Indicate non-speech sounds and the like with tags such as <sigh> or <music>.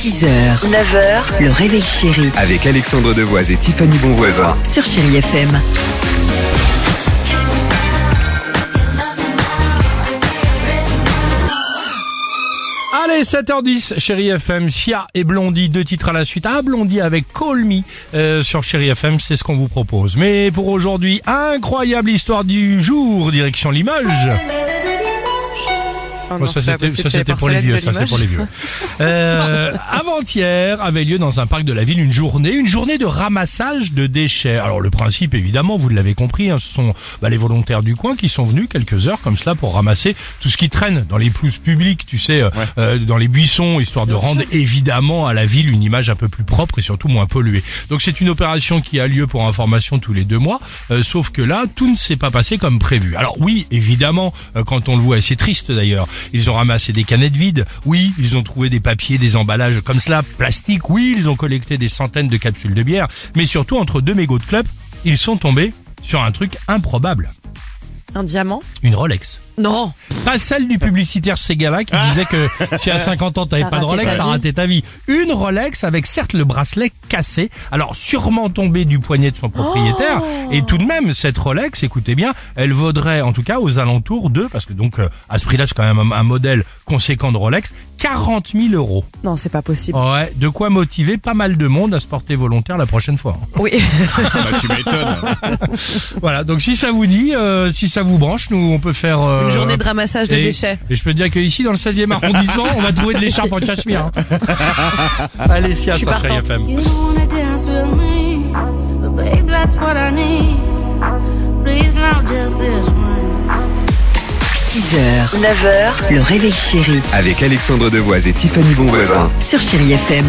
6h, 9h, le réveil chéri Avec Alexandre Devoise et Tiffany Bonvoisin. sur Chérie FM. Allez, 7h10, Chérie FM, Sia et Blondie, deux titres à la suite. Ah, Blondie avec Call Me euh, sur Chérie FM, c'est ce qu'on vous propose. Mais pour aujourd'hui, incroyable histoire du jour, direction Limoges. Oh non, ça c'était pour les vieux, ça c'est pour les vieux. Euh, <laughs> Avant-hier avait lieu dans un parc de la ville une journée, une journée de ramassage de déchets. Alors le principe évidemment, vous l'avez compris, hein, ce sont bah, les volontaires du coin qui sont venus quelques heures comme cela pour ramasser tout ce qui traîne dans les pelouses publiques, tu sais, euh, euh, dans les buissons, histoire de rendre évidemment à la ville une image un peu plus propre et surtout moins polluée. Donc c'est une opération qui a lieu pour information tous les deux mois, euh, sauf que là tout ne s'est pas passé comme prévu. Alors oui, évidemment, euh, quand on le voit, et c'est triste d'ailleurs, ils ont ramassé des canettes vides, oui, ils ont trouvé des papiers, des emballages comme cela, plastique, oui, ils ont collecté des centaines de capsules de bière, mais surtout entre deux mégots de club, ils sont tombés sur un truc improbable, Un diamant? Une Rolex. Non Pas celle du publicitaire Segala qui disait que si à 50 ans t'avais pas de Rolex, ta t'as raté ta vie. Une Rolex avec certes le bracelet cassé, alors sûrement tombé du poignet de son propriétaire. Et tout de même, cette Rolex, écoutez bien, elle vaudrait en tout cas aux alentours de, parce que donc euh, à ce prix-là c'est quand même un, un modèle conséquent de Rolex, 40 000 euros. Non, c'est pas possible. Ouais, de quoi motiver pas mal de monde à se porter volontaire la prochaine fois. Oui. <laughs> Voilà, donc si ça vous dit, euh, si ça vous branche, nous on peut faire... euh, Une journée de ramassage de et, déchets. Et je peux te dire que ici, dans le 16e arrondissement, on va trouver de l'écharpe en cachemire. hein. <laughs> Allez, suis sur Chérie. FM. You don't wanna dance with me, but babe, that's what I need. Please, not just this once. 6h, 9h, le réveil chéri Avec Alexandre Devoise et Tiffany Bonvoisin. sur Chérie FM.